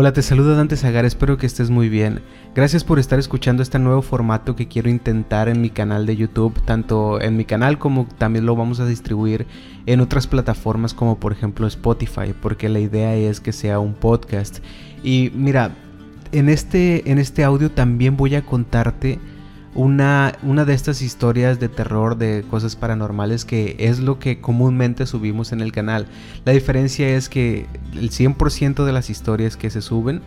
Hola, te saluda Dante Zagar, espero que estés muy bien. Gracias por estar escuchando este nuevo formato que quiero intentar en mi canal de YouTube, tanto en mi canal como también lo vamos a distribuir en otras plataformas como por ejemplo Spotify, porque la idea es que sea un podcast. Y mira, en este, en este audio también voy a contarte una, una de estas historias de terror, de cosas paranormales, que es lo que comúnmente subimos en el canal. La diferencia es que el 100% de las historias que se suben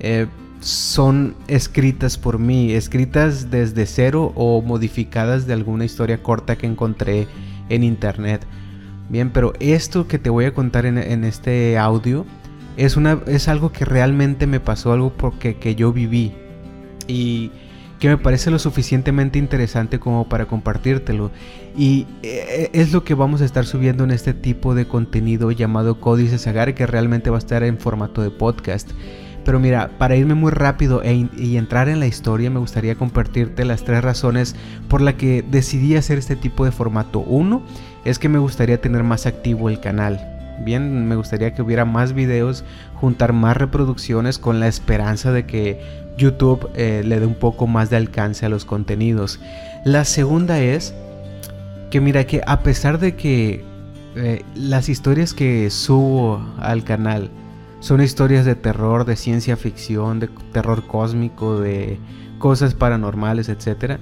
eh, son escritas por mí, escritas desde cero o modificadas de alguna historia corta que encontré en internet. Bien, pero esto que te voy a contar en, en este audio es, una, es algo que realmente me pasó, algo porque, que yo viví. Y que me parece lo suficientemente interesante como para compartírtelo. Y eh, es lo que vamos a estar subiendo en este tipo de contenido llamado Códice Sagar, que realmente va a estar en formato de podcast. Pero mira, para irme muy rápido e y entrar en la historia, me gustaría compartirte las tres razones por las que decidí hacer este tipo de formato. Uno, es que me gustaría tener más activo el canal. Bien, me gustaría que hubiera más videos, juntar más reproducciones con la esperanza de que YouTube eh, le dé un poco más de alcance a los contenidos. La segunda es que mira que a pesar de que eh, las historias que subo al canal son historias de terror, de ciencia ficción, de terror cósmico, de cosas paranormales, etc.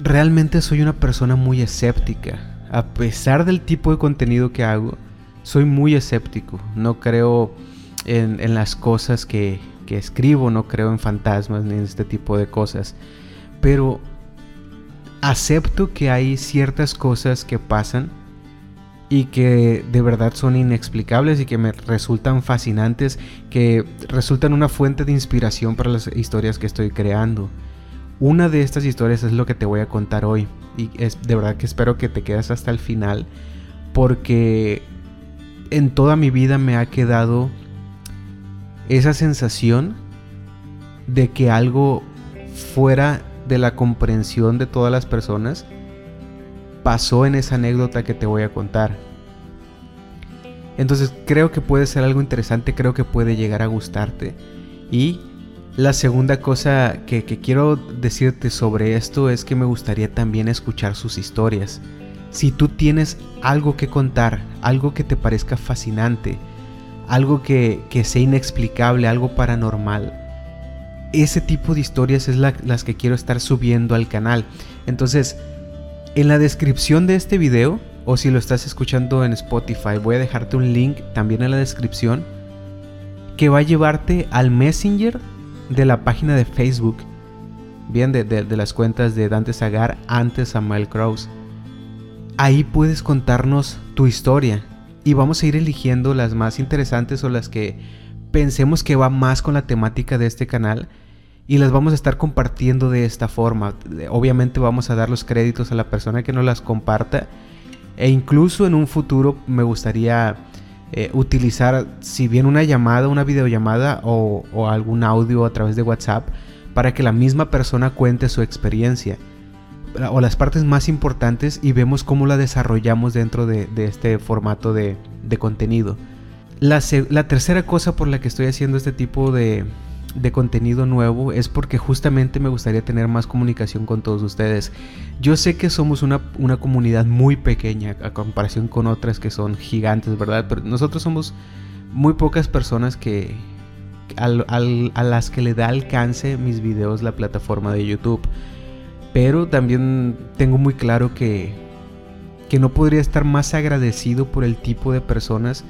Realmente soy una persona muy escéptica. A pesar del tipo de contenido que hago, soy muy escéptico. No creo en las cosas que, escribo, no creo en fantasmas ni en este tipo de cosas, pero acepto que hay ciertas cosas que pasan y que de verdad son inexplicables y que me resultan fascinantes, que resultan una fuente de inspiración para las historias que estoy creando. Una de estas historias es lo que te voy a contar hoy y es de verdad que espero que te quedes hasta el final porque en toda mi vida me ha quedado esa sensación de que algo fuera de la comprensión de todas las personas pasó en esa anécdota que te voy a contar. Entonces creo que puede ser algo interesante, creo que puede llegar a gustarte. Y la segunda cosa que, quiero decirte sobre esto es que me gustaría también escuchar sus historias. Si tú tienes algo que contar, algo que te parezca fascinante, algo que, sea inexplicable, algo paranormal. Ese tipo de historias es las que quiero estar subiendo al canal. Entonces, en la descripción de este video, o si lo estás escuchando en Spotify, voy a dejarte un link también en la descripción que va a llevarte al Messenger de la página de Facebook. Bien, de, de las cuentas de Dante Zagar antes Samuel Kraus. Ahí puedes contarnos tu historia, y vamos a ir eligiendo las más interesantes o las que pensemos que va más con la temática de este canal y las vamos a estar compartiendo de esta forma. Obviamente vamos a dar los créditos a la persona que nos las comparta e incluso en un futuro me gustaría eh, utilizar si bien una llamada, una videollamada o, o algún audio a través de WhatsApp para que la misma persona cuente su experiencia o las partes más importantes y vemos cómo la desarrollamos dentro de, este formato de, contenido. La, tercera cosa por la que estoy haciendo este tipo de, contenido nuevo es porque justamente me gustaría tener más comunicación con todos ustedes. Yo sé que somos una, comunidad muy pequeña a comparación con otras que son gigantes, ¿verdad? Pero nosotros somos muy pocas personas que a las que le da alcance mis videos la plataforma de YouTube. Pero también tengo muy claro que, que no podría estar más agradecido por el tipo de personas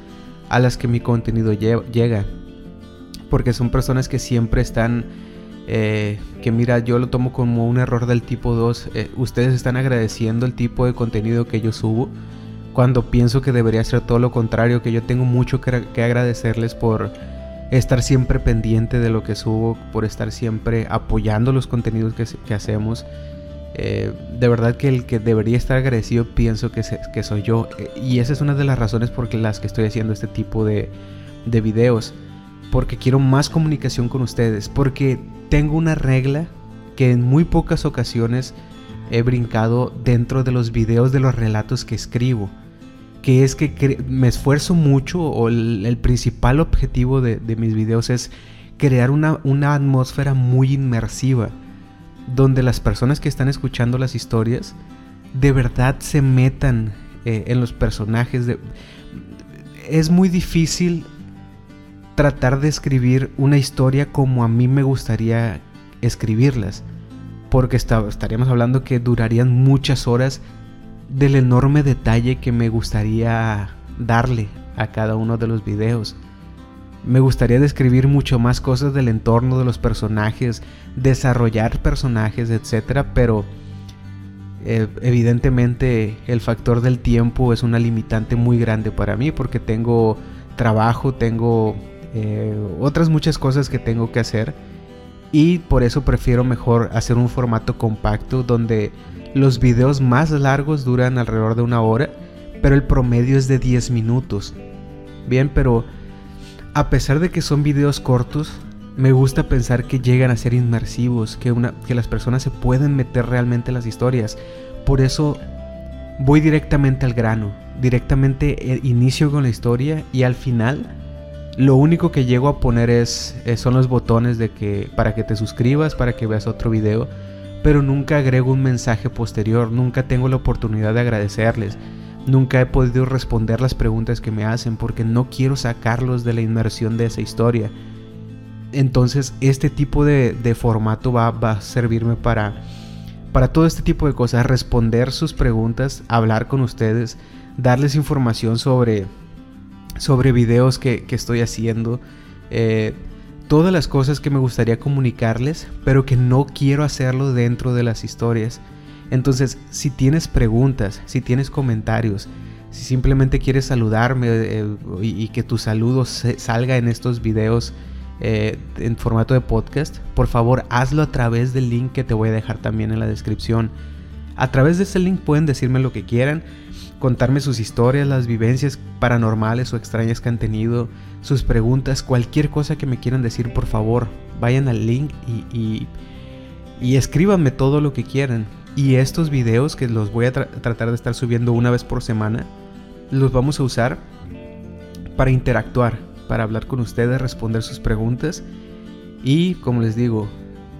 a las que mi contenido llega. Porque son personas que siempre están... Eh, que mira, yo lo tomo como un error del tipo 2. Eh, ustedes están agradeciendo el tipo de contenido que yo subo. Cuando pienso que debería ser todo lo contrario, que yo tengo mucho que, agradecerles por estar siempre pendiente de lo que subo, por estar siempre apoyando los contenidos que hacemos. Eh, de verdad que el que debería estar agradecido pienso que, soy yo. Eh, y esa es una de las razones por las que estoy haciendo este tipo de, de videos. Porque quiero más comunicación con ustedes. Porque tengo una regla que en muy pocas ocasiones he brincado dentro de los videos de los relatos que escribo. que es que me esfuerzo mucho o el, principal objetivo de, mis videos es crear una, atmósfera muy inmersiva donde las personas que están escuchando las historias de verdad se metan eh, en los personajes. De, es muy difícil tratar de escribir una historia como a mí me gustaría escribirlas. Porque estaríamos hablando que durarían muchas horas del enorme detalle que me gustaría darle a cada uno de los videos. Me gustaría describir mucho más cosas del entorno de los personajes, desarrollar personajes, etc. Pero eh, evidentemente el factor del tiempo es una limitante muy grande para mí porque tengo trabajo, tengo eh, otras muchas cosas que tengo que hacer y por eso prefiero mejor hacer un formato compacto donde los videos más largos duran alrededor de una hora, pero el promedio es de 10 minutos. Bien, pero a pesar de que son videos cortos, me gusta pensar que llegan a ser inmersivos, que, las personas se pueden meter realmente en las historias. Por eso voy directamente al grano, directamente eh, inicio con la historia y al final lo único que llego a poner es, eh, son los botones de que para que te suscribas, para que veas otro video, pero nunca agrego un mensaje posterior, nunca tengo la oportunidad de agradecerles. Nunca he podido responder las preguntas que me hacen porque no quiero sacarlos de la inmersión de esa historia. Entonces este tipo de, formato va, a servirme para, para todo este tipo de cosas. Responder sus preguntas, hablar con ustedes, darles información sobre, sobre videos que, estoy haciendo. Eh, todas las cosas que me gustaría comunicarles, pero que no quiero hacerlo dentro de las historias. Entonces, si tienes preguntas, si tienes comentarios, si simplemente quieres saludarme eh, y, que tu saludo salga en estos videos eh, en formato de podcast, por favor hazlo a través del link que te voy a dejar también en la descripción. A través de ese link pueden decirme lo que quieran, contarme sus historias, las vivencias paranormales o extrañas que han tenido, sus preguntas, cualquier cosa que me quieran decir, por favor, vayan al link y, y escríbanme todo lo que quieran. Y estos videos que los voy a tratar de estar subiendo una vez por semana, los vamos a usar para interactuar, para hablar con ustedes, responder sus preguntas y, como les digo,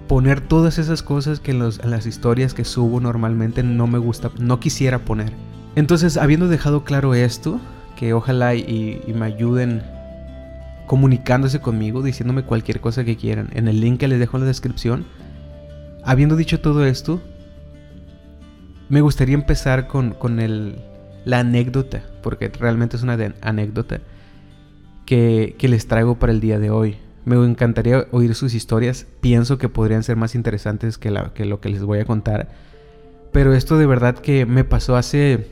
poner todas esas cosas que en, las historias que subo normalmente no me gusta, no quisiera poner. Entonces, habiendo dejado claro esto, que ojalá y, y me ayuden comunicándose conmigo, diciéndome cualquier cosa que quieran en el link que les dejo en la descripción. Habiendo dicho todo esto, me gustaría empezar con, el, la anécdota, porque realmente es una anécdota que, les traigo para el día de hoy. Me encantaría oír sus historias, pienso que podrían ser más interesantes que, que lo que les voy a contar. Pero esto de verdad que me pasó hace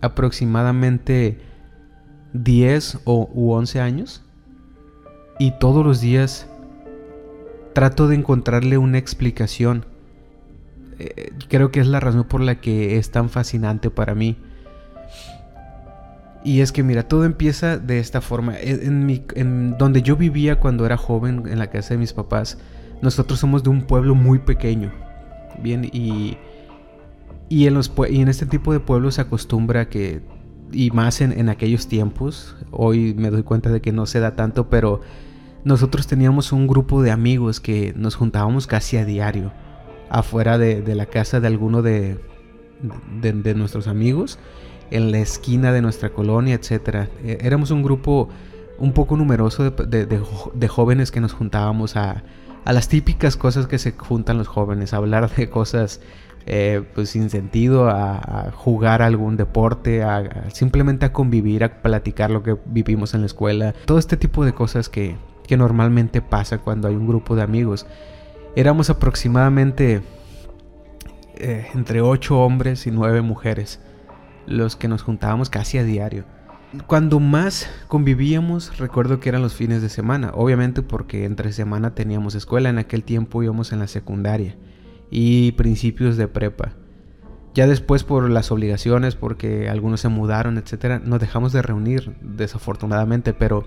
aproximadamente 10 o, u 11 años. Y todos los días trato de encontrarle una explicación eh, creo que es la razón por la que es tan fascinante para mí. Y es que mira, todo empieza de esta forma. En, en donde yo vivía cuando era joven, en la casa de mis papás, nosotros somos de un pueblo muy pequeño. Bien, y, y, en, los, y en este tipo de pueblos se acostumbra que, y más en, en aquellos tiempos, hoy me doy cuenta de que no se da tanto, pero nosotros teníamos un grupo de amigos que nos juntábamos casi a diario afuera de, la casa de alguno de, de, nuestros amigos, en la esquina de nuestra colonia, etc. E, éramos un grupo un poco numeroso de, jóvenes que nos juntábamos a, a, las típicas cosas que se juntan los jóvenes, a hablar de cosas eh, pues sin sentido, a, jugar algún deporte, a, simplemente a convivir, a platicar lo que vivimos en la escuela, todo este tipo de cosas que, que normalmente pasa cuando hay un grupo de amigos. Éramos aproximadamente eh, entre 8 hombres y 9 mujeres los que nos juntábamos casi a diario. Cuando más convivíamos, recuerdo que eran los fines de semana, obviamente porque entre semana teníamos escuela, en aquel tiempo íbamos en la secundaria y principios de prepa. Ya después por las obligaciones, porque algunos se mudaron, etcétera, nos dejamos de reunir, desafortunadamente, pero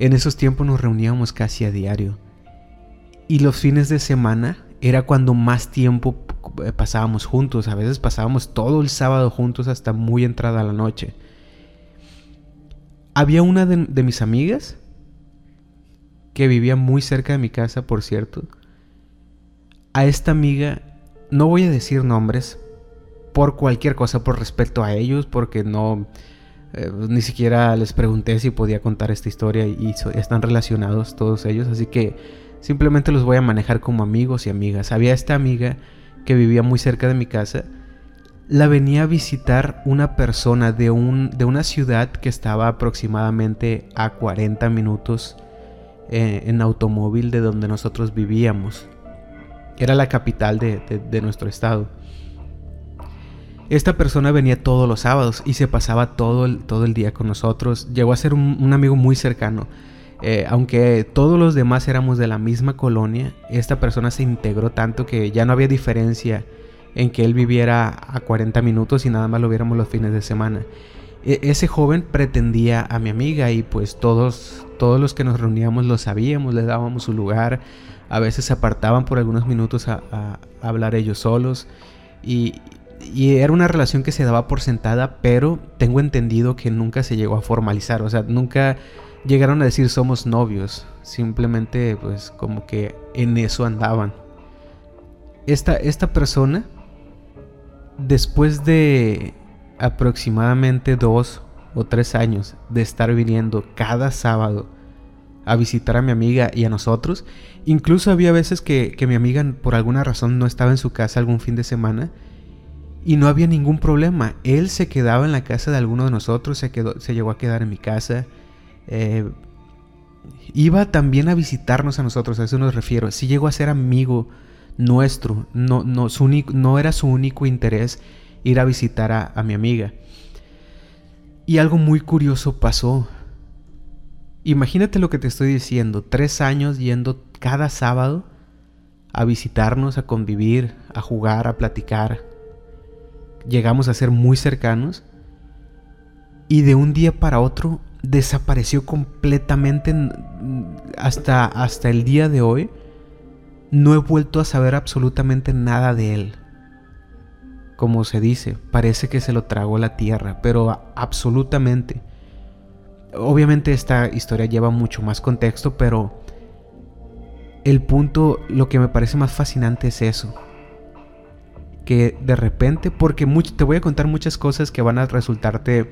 en esos tiempos nos reuníamos casi a diario. Y los fines de semana era cuando más tiempo pasábamos juntos. A veces pasábamos todo el sábado juntos hasta muy entrada la noche. Había una de, mis amigas que vivía muy cerca de mi casa, por cierto. A esta amiga, no voy a decir nombres, por cualquier cosa, por respecto a ellos, porque no, eh, ni siquiera les pregunté si podía contar esta historia y, están relacionados todos ellos, así que simplemente los voy a manejar como amigos y amigas. Había esta amiga que vivía muy cerca de mi casa, la venía a visitar una persona de, un, de una ciudad que estaba aproximadamente a 40 minutos eh, en automóvil de donde nosotros vivíamos. Era la capital de nuestro estado. Esta persona venía todos los sábados y se pasaba todo el, todo el día con nosotros. Llegó a ser un, amigo muy cercano. Eh, aunque todos los demás éramos de la misma colonia, esta persona se integró tanto que ya no había diferencia en que él viviera a 40 minutos y nada más lo viéramos los fines de semana. E, ese joven pretendía a mi amiga y pues todos, todos los que nos reuníamos lo sabíamos, le dábamos su lugar, a veces se apartaban por algunos minutos a, hablar ellos solos. Y, y era una relación que se daba por sentada, pero tengo entendido que nunca se llegó a formalizar, o sea, nunca llegaron a decir somos novios, simplemente pues como que en eso andaban. Esta, esta persona, después de aproximadamente dos o tres años de estar viniendo cada sábado a visitar a mi amiga y a nosotros, incluso había veces que, que mi amiga por alguna razón no estaba en su casa algún fin de semana, y no había ningún problema. Él se quedaba en la casa de alguno de nosotros, se, quedó, se llegó a quedar en mi casa. Eh, iba también a visitarnos a nosotros, a eso nos refiero. Sí llegó a ser amigo nuestro. No, no, era su único interés ir a visitar a mi amiga. Y algo muy curioso pasó. Imagínate lo que te estoy diciendo. Tres años yendo cada sábado a visitarnos, a convivir, a jugar, a platicar, llegamos a ser muy cercanos y de un día para otro desapareció completamente hasta, hasta el día de hoy. No he vuelto a saber absolutamente nada de él. Como se dice, parece que se lo tragó la tierra, pero absolutamente. Obviamente esta historia lleva mucho más contexto, pero el punto, lo que me parece más fascinante es eso que de repente, porque te voy a contar muchas cosas que van a resultarte,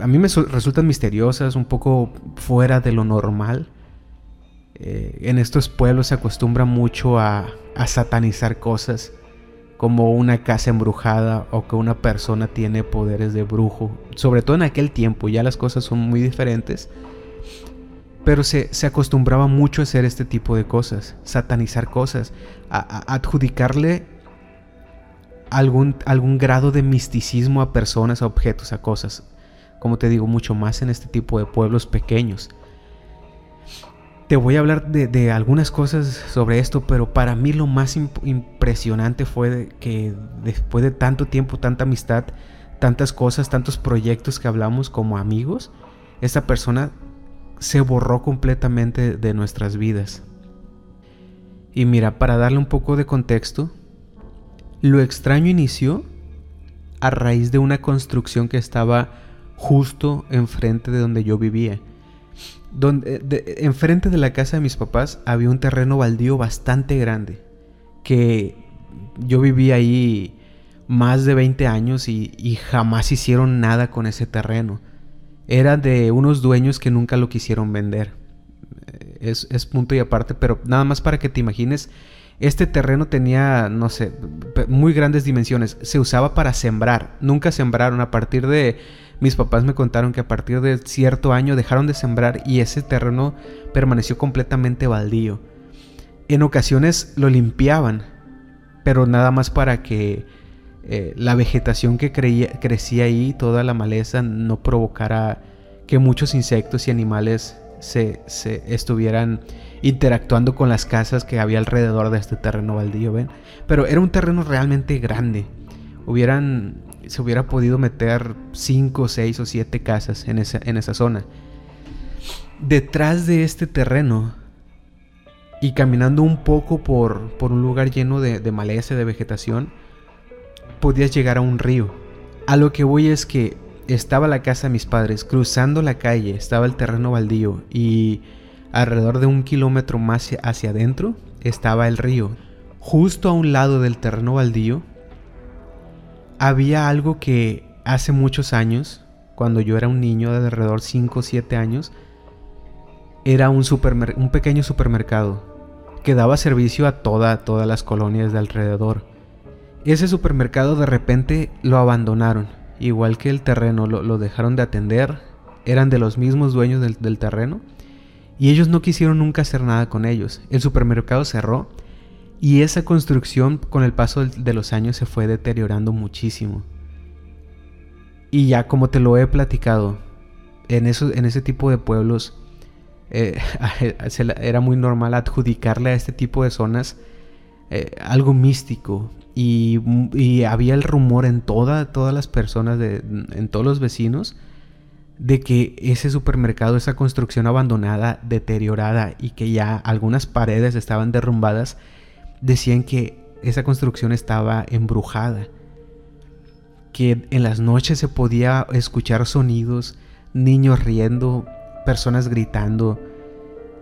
a mí me resultan misteriosas, un poco fuera de lo normal. Eh, en estos pueblos se acostumbra mucho a, satanizar cosas como una casa embrujada o que una persona tiene poderes de brujo. Sobre todo en aquel tiempo, ya las cosas son muy diferentes. Pero se, se acostumbraba mucho a hacer este tipo de cosas, satanizar cosas, adjudicarle algún, algún grado de misticismo a personas, a objetos, a cosas. Como te digo, mucho más en este tipo de pueblos pequeños. Te voy a hablar de, algunas cosas sobre esto, pero para mí lo más impresionante fue que después de tanto tiempo, tanta amistad, tantas cosas, tantos proyectos que hablamos como amigos, esta persona se borró completamente de nuestras vidas. Y mira, para darle un poco de contexto, lo extraño inició a raíz de una construcción que estaba justo enfrente de donde yo vivía. Donde, enfrente de la casa de mis papás había un terreno baldío bastante grande. Que yo vivía ahí más de 20 años y, jamás hicieron nada con ese terreno. Era de unos dueños que nunca lo quisieron vender. Es, es punto y aparte, pero nada más para que te imagines este terreno tenía, no sé, muy grandes dimensiones. Se usaba para sembrar. Nunca sembraron. A partir de... Mis papás me contaron que a partir de cierto año dejaron de sembrar y ese terreno permaneció completamente baldío. En ocasiones lo limpiaban, pero nada más para que eh, la vegetación que crecía ahí, toda la maleza, no provocara que muchos insectos y animales se, se estuvieran interactuando con las casas que había alrededor de este terreno baldío, ¿ven? Pero era un terreno realmente grande. Hubieran, se hubiera podido meter 5, 6 o 7 casas en esa, en esa zona. Detrás de este terreno y caminando un poco por, por un lugar lleno de, de maleza, de vegetación, podías llegar a un río. A lo que voy es que estaba la casa de mis padres, cruzando la calle estaba el terreno baldío y alrededor de un kilómetro más hacia adentro estaba el río. Justo a un lado del terreno baldío había algo que hace muchos años, cuando yo era un niño de alrededor 5 o 7 años, era un, un pequeño supermercado que daba servicio a toda, todas las colonias de alrededor. Ese supermercado de repente lo abandonaron, igual que el terreno, lo, dejaron de atender, eran de los mismos dueños del, del terreno y ellos no quisieron nunca hacer nada con ellos. El supermercado cerró y esa construcción con el paso de los años se fue deteriorando muchísimo. Y ya como te lo he platicado, en, eso, en ese tipo de pueblos eh, era muy normal adjudicarle a este tipo de zonas eh, algo místico. Y, había el rumor en toda, todas las personas, de, en todos los vecinos, de que ese supermercado, esa construcción abandonada, deteriorada y que ya algunas paredes estaban derrumbadas, decían que esa construcción estaba embrujada, que en las noches se podía escuchar sonidos, niños riendo, personas gritando,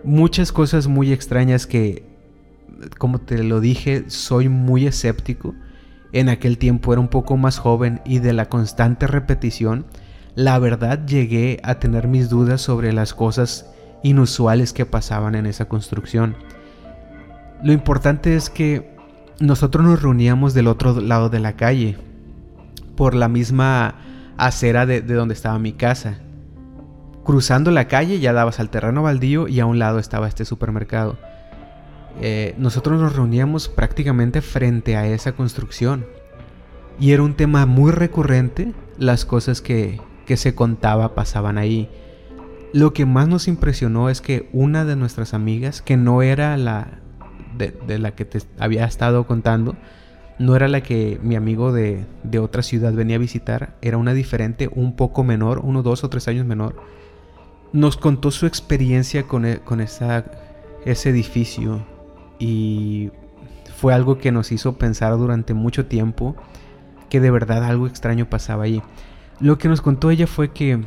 muchas cosas muy extrañas que, como te lo dije, soy muy escéptico. En aquel tiempo era un poco más joven y de la constante repetición, la verdad llegué a tener mis dudas sobre las cosas inusuales que pasaban en esa construcción. Lo importante es que nosotros nos reuníamos del otro lado de la calle, por la misma acera de, donde estaba mi casa. Cruzando la calle ya dabas al terreno baldío y a un lado estaba este supermercado. Eh, nosotros nos reuníamos prácticamente frente a esa construcción. Y era un tema muy recurrente las cosas que, que se contaba pasaban ahí. Lo que más nos impresionó es que una de nuestras amigas, que no era la, de, la que te había estado contando, no era la que mi amigo de, de, otra ciudad venía a visitar, era una diferente, un poco menor, uno, dos o tres años menor. Nos contó su experiencia con, e, con esa, ese edificio y fue algo que nos hizo pensar durante mucho tiempo que de verdad algo extraño pasaba ahí. Lo que nos contó ella fue que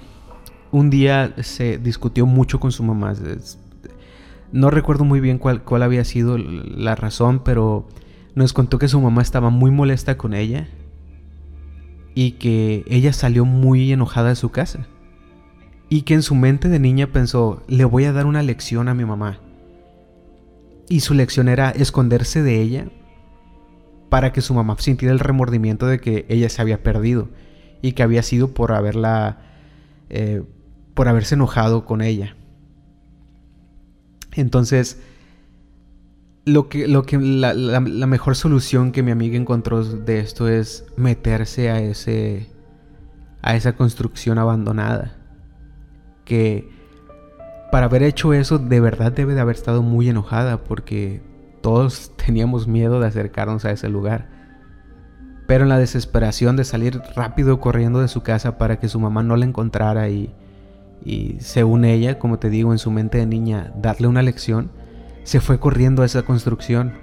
un día se discutió mucho con su mamá. No recuerdo muy bien cuál, había sido la razón, pero nos contó que su mamá estaba muy molesta con ella y que ella salió muy enojada de su casa. Y que en su mente de niña pensó, le voy a dar una lección a mi mamá. Y su lección era esconderse de ella para que su mamá sintiera el remordimiento de que ella se había perdido y que había sido por haberla, eh, por haberse enojado con ella. Entonces, lo que, lo que la, mejor solución que mi amiga encontró de esto es meterse a ese, a esa construcción abandonada. Que para haber hecho eso, de verdad debe de haber estado muy enojada porque todos teníamos miedo de acercarnos a ese lugar. Pero en la desesperación de salir rápido corriendo de su casa para que su mamá no la encontrara y, y según ella, como te digo, en su mente de niña, darle una lección, se fue corriendo a esa construcción.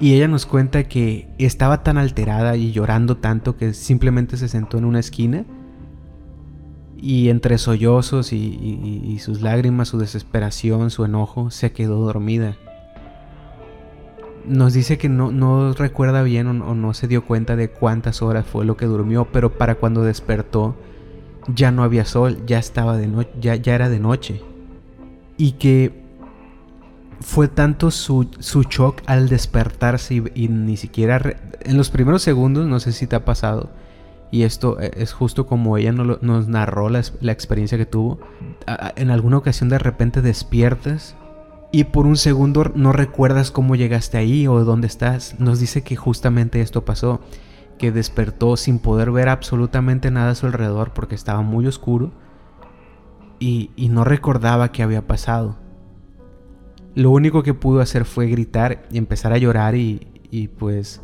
Y ella nos cuenta que estaba tan alterada y llorando tanto que simplemente se sentó en una esquina y entre sollozos y, sus lágrimas, su desesperación, su enojo, se quedó dormida nos dice que no, no recuerda bien o, no se dio cuenta de cuántas horas fue lo que durmió, pero para cuando despertó ya no había sol, ya estaba de noche, ya, ya era de noche. Y que fue tanto su, su shock al despertarse y, ni siquiera en los primeros segundos, no sé si te ha pasado, y esto e, es justo como ella nos, narró la, la, experiencia que tuvo. en alguna ocasión de repente despiertas y por un segundo no recuerdas cómo llegaste ahí o dónde estás. Nos dice que justamente esto pasó, que despertó sin poder ver absolutamente nada a su alrededor porque estaba muy oscuro y, no recordaba qué había pasado. Lo único que pudo hacer fue gritar y empezar a llorar y, pues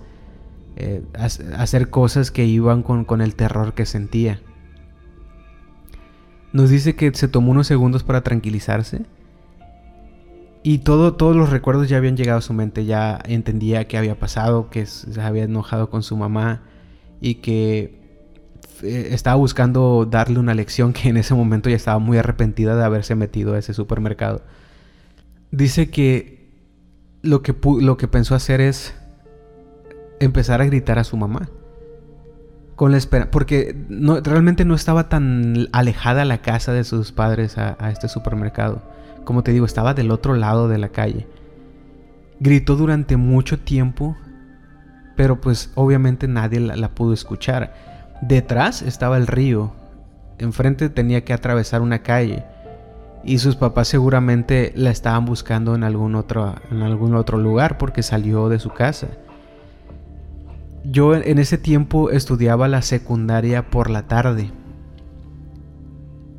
eh, hacer cosas que iban con, con el terror que sentía. Nos dice que se tomó unos segundos para tranquilizarse y todo, todos los recuerdos ya habían llegado a su mente, ya entendía qué había pasado, que se había enojado con su mamá y que eh, estaba buscando darle una lección que en ese momento ya estaba muy arrepentida de haberse metido a ese supermercado. Dice que lo que, lo que pensó hacer es empezar a gritar a su mamá. Con la espera, porque realmente no estaba tan alejada la casa de sus padres a, este supermercado. Como te digo, estaba del otro lado de la calle. Gritó durante mucho tiempo, pero pues obviamente nadie la pudo escuchar. Detrás estaba el río. Enfrente tenía que atravesar una calle. Y sus papás seguramente la estaban buscando en algún otro, en algún otro lugar porque salió de su casa. Yo en ese tiempo estudiaba la secundaria por la tarde.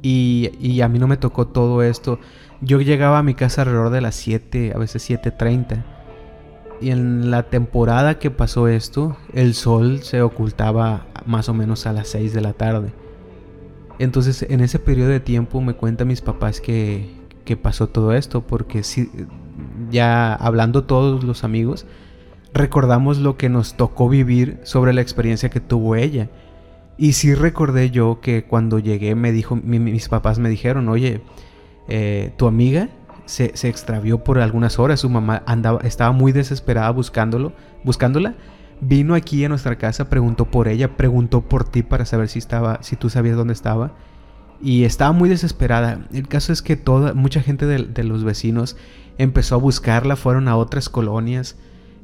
Y, y, a mí no me tocó todo esto. Yo llegaba a mi casa alrededor de las 7, a veces 7.30. Y en la temporada que pasó esto, el sol se ocultaba más o menos a las 6 de la tarde. Entonces en ese periodo de tiempo me cuentan mis papás que, que pasó todo esto, porque si, ya hablando todos los amigos, recordamos lo que nos tocó vivir sobre la experiencia que tuvo ella. Y sí recordé yo que cuando llegué me dijo, mis papás me dijeron, oye, eh, tu amiga se, extravió por algunas horas. Su mamá andaba, estaba muy desesperada buscándolo, buscándola. Vino aquí a nuestra casa, preguntó por ella, preguntó por ti para saber si estaba, si tú sabías dónde estaba. Y estaba muy desesperada. El caso es que toda, mucha gente de, los vecinos empezó a buscarla, fueron a otras colonias.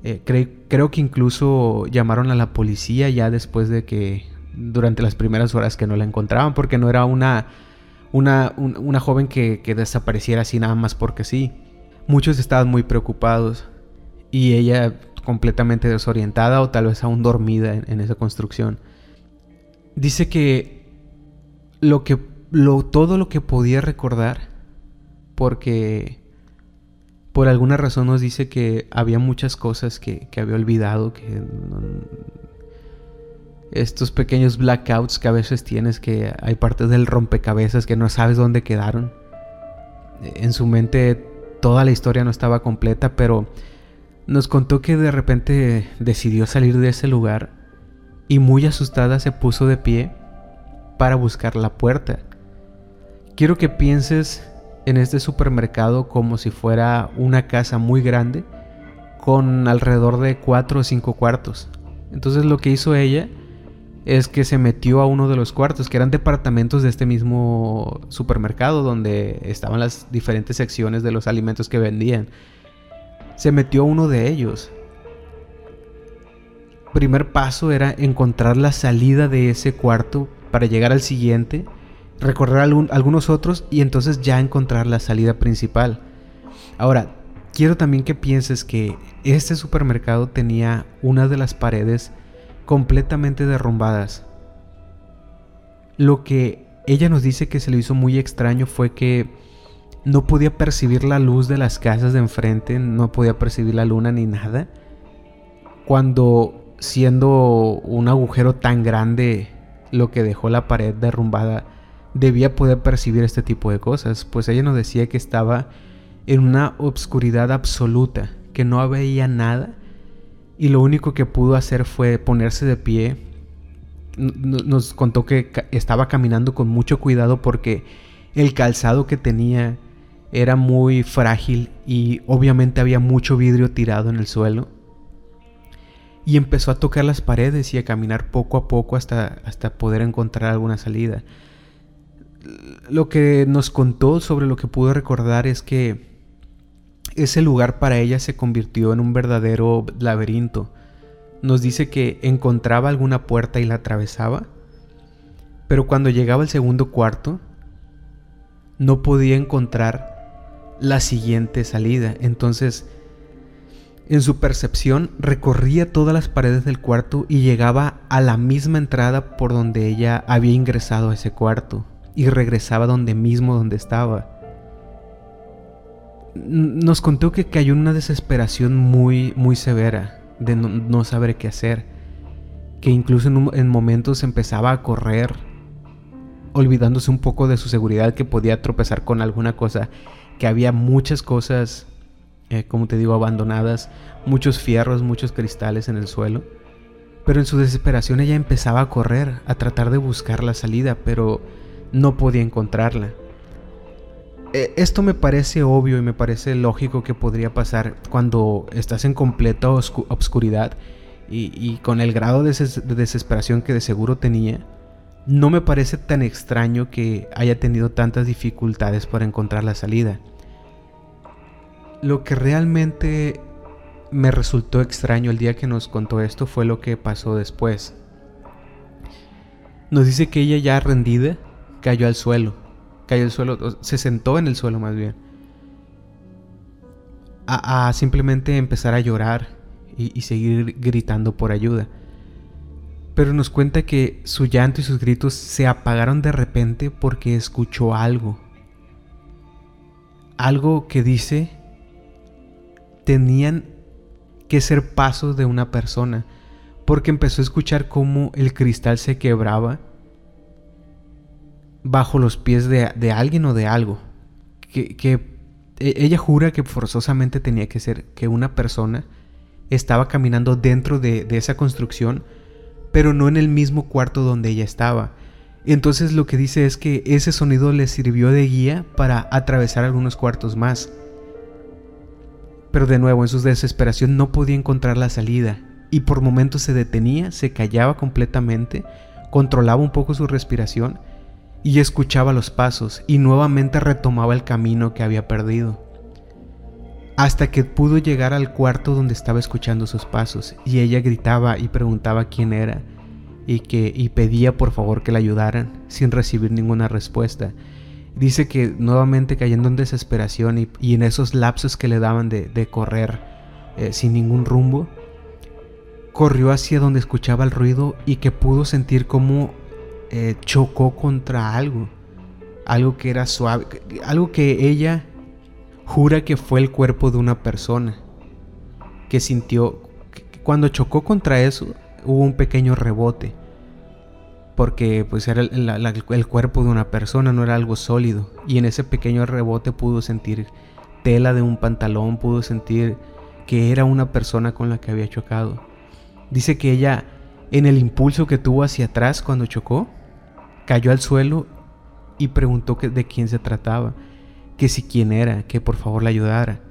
Eh, creo que incluso llamaron a la policía ya después de que, durante las primeras horas que no la encontraban, porque no era una una, una joven que, desapareciera así nada más porque sí. Muchos estaban muy preocupados y ella completamente desorientada o tal vez aún dormida en, esa construcción. Dice que lo que lo, todo lo que podía recordar porque por alguna razón nos dice que había muchas cosas que, que había olvidado que estos pequeños blackouts que a veces tienes, que hay partes del rompecabezas que no sabes dónde quedaron. En su mente toda la historia no estaba completa, pero nos contó que de repente decidió salir de ese lugar y muy asustada se puso de pie para buscar la puerta. Quiero que pienses en este supermercado como si fuera una casa muy grande con alrededor de 4 o 5 cuartos. Entonces lo que hizo ella es que se metió a uno de los cuartos, que eran departamentos de este mismo supermercado donde estaban las diferentes secciones de los alimentos que vendían. Se metió a uno de ellos. Primer paso era encontrar la salida de ese cuarto para llegar al siguiente, recorrer algunos otros y entonces ya encontrar la salida principal. Ahora, quiero también que pienses que este supermercado tenía una de las paredes completamente derrumbadas. Lo que ella nos dice que se le hizo muy extraño fue que no podía percibir la luz de las casas de enfrente, no podía percibir la luna ni nada. Cuando siendo un agujero tan grande lo que dejó la pared derrumbada, debía poder percibir este tipo de cosas, pues ella nos decía que estaba en una obscuridad absoluta, que no veía nada y lo único que pudo hacer fue ponerse de pie. Nos contó que estaba caminando con mucho cuidado porque el calzado que tenía era muy frágil y obviamente había mucho vidrio tirado en el suelo. Y empezó a tocar las paredes y a caminar poco a poco hasta, hasta poder encontrar alguna salida. Lo que nos contó sobre lo que pudo recordar es que ese lugar para ella se convirtió en un verdadero laberinto. Nos dice que encontraba alguna puerta y la atravesaba, pero cuando llegaba al segundo cuarto, no podía encontrar la siguiente salida. Entonces, en su percepción, recorría todas las paredes del cuarto y llegaba a la misma entrada por donde ella había ingresado a ese cuarto y regresaba donde mismo donde estaba nos contó que cayó en una desesperación muy, muy severa de no, saber qué hacer. Que incluso en, momentos empezaba a correr, olvidándose un poco de su seguridad, que podía tropezar con alguna cosa, que había muchas cosas, eh, como te digo, abandonadas, muchos fierros, muchos cristales en el suelo. Pero en su desesperación ella empezaba a correr, a tratar de buscar la salida, pero no podía encontrarla. E, esto me parece obvio y me parece lógico que podría pasar cuando estás en completa obscuridad y, con el grado de, desesperación que de seguro tenía. No me parece tan extraño que haya tenido tantas dificultades para encontrar la salida. Lo que realmente me resultó extraño el día que nos contó esto fue lo que pasó después. Nos dice que ella ya rendida cayó al suelo cayó al suelo, se sentó en el suelo más bien. A, simplemente empezar a llorar y, y seguir gritando por ayuda. Pero nos cuenta que su llanto y sus gritos se apagaron de repente porque escuchó algo. Algo que dice tenían que ser pasos de una persona, porque empezó a escuchar cómo el cristal se quebraba bajo los pies de, alguien o de algo. Que, e, ella jura que forzosamente tenía que ser que una persona estaba caminando dentro de, de esa construcción, pero no en el mismo cuarto donde ella estaba. Entonces lo que dice es que ese sonido le sirvió de guía para atravesar algunos cuartos más. Pero de nuevo, en su desesperación no podía encontrar la salida y por momentos se detenía, se callaba completamente, controlaba un poco su respiración y escuchaba los pasos y nuevamente retomaba el camino que había perdido. Hasta que pudo llegar al cuarto donde estaba escuchando sus pasos y ella gritaba y preguntaba quién era y que y pedía por favor que la ayudaran sin recibir ninguna respuesta. Dice que nuevamente cayendo en desesperación y, en esos lapsos que le daban de, correr eh, sin ningún rumbo, corrió hacia donde escuchaba el ruido y que pudo sentir como eh, chocó contra algo, algo que era suave, algo que ella jura que fue el cuerpo de una persona, que sintió, cuando chocó contra eso hubo un pequeño rebote, porque pues era el, cuerpo de una persona, no era algo sólido, y en ese pequeño rebote pudo sentir tela de un pantalón, pudo sentir que era una persona con la que había chocado. Dice que ella, en el impulso que tuvo hacia atrás cuando chocó, Cayó al suelo y preguntó de quién se trataba, que si quién era, que por favor la ayudara.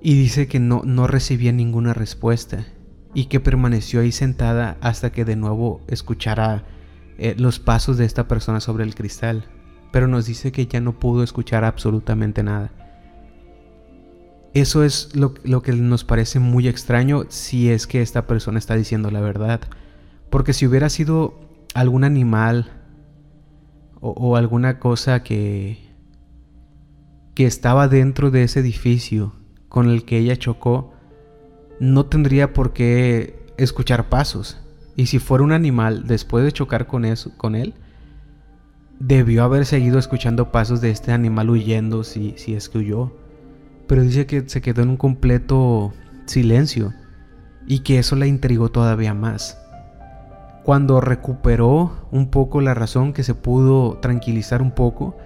Y dice que no, no recibía ninguna respuesta y que permaneció ahí sentada hasta que de nuevo escuchara eh, los pasos de esta persona sobre el cristal. Pero nos dice que ya no pudo escuchar absolutamente nada. Eso es lo, lo, que nos parece muy extraño si es que esta persona está diciendo la verdad. Porque si hubiera sido algún animal o, alguna cosa que, que estaba dentro de ese edificio con el que ella chocó, no tendría por qué escuchar pasos. Y si fuera un animal, después de chocar con, eso, con él, debió haber seguido escuchando pasos de este animal huyendo si, si es que huyó. Pero dice que se quedó en un completo silencio y que eso la intrigó todavía más. Cuando recuperó un poco la razón, que se pudo tranquilizar un poco,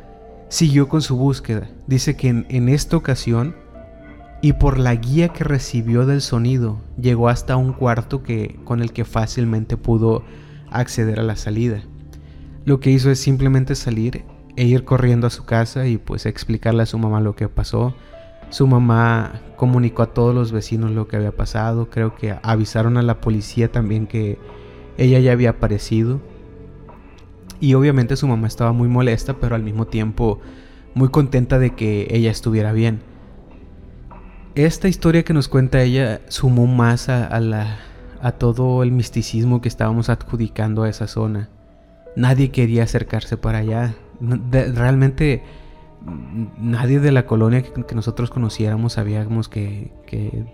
siguió con su búsqueda. Dice que en, esta ocasión, y por la guía que recibió del sonido, llegó hasta un cuarto que, con el que fácilmente pudo acceder a la salida. Lo que hizo es simplemente salir e ir corriendo a su casa y pues explicarle a su mamá lo que pasó. Su mamá comunicó a todos los vecinos lo que había pasado, creo que avisaron a la policía también que ella ya había aparecido. Y obviamente su mamá estaba muy molesta, pero al mismo tiempo muy contenta de que ella estuviera bien. Esta historia que nos cuenta ella sumó más a, la, a todo el misticismo que estábamos adjudicando a esa zona. Nadie quería acercarse para allá. realmente nadie de la colonia que, nosotros conociéramos sabíamos que, que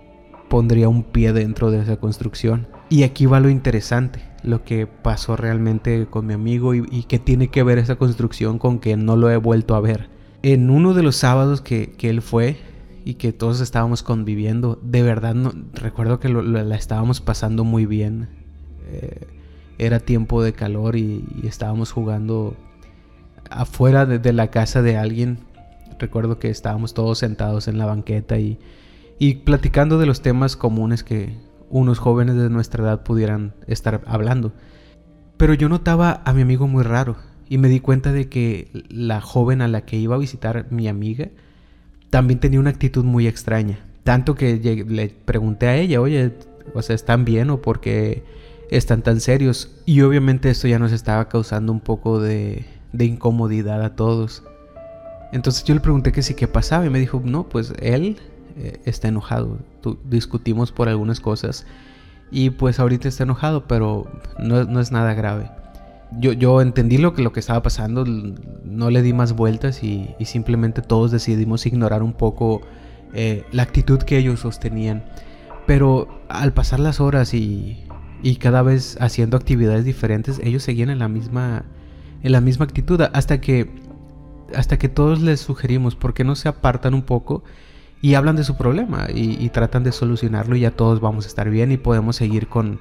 pondría un pie dentro de esa construcción. Y aquí va lo interesante lo que pasó realmente con mi amigo y, y que tiene que ver esa construcción con que no lo he vuelto a ver. En uno de los sábados que, que él fue y que todos estábamos conviviendo, de verdad no, recuerdo que la estábamos pasando muy bien. Eh, era tiempo de calor y, estábamos jugando afuera de, de, la casa de alguien. Recuerdo que estábamos todos sentados en la banqueta y, y platicando de los temas comunes que, unos jóvenes de nuestra edad pudieran estar hablando. Pero yo notaba a mi amigo muy raro y me di cuenta de que la joven a la que iba a visitar mi amiga también tenía una actitud muy extraña. Tanto que le pregunté a ella, oye, o sea, ¿están bien o por qué están tan serios? Y obviamente esto ya nos estaba causando un poco de, de incomodidad a todos. Entonces yo le pregunté que sí, qué pasaba y me dijo, no, pues él eh, está enojado. discutimos por algunas cosas y pues ahorita está enojado, pero no, es nada grave. Yo, yo, entendí lo que, lo que estaba pasando, no le di más vueltas y, simplemente todos decidimos ignorar un poco eh, la actitud que ellos sostenían. Pero al pasar las horas y, y cada vez haciendo actividades diferentes, ellos seguían en la misma, en la misma actitud hasta que, hasta que todos les sugerimos, ¿por qué no se apartan un poco? Y hablan de su problema y, tratan de solucionarlo y ya todos vamos a estar bien y podemos seguir con,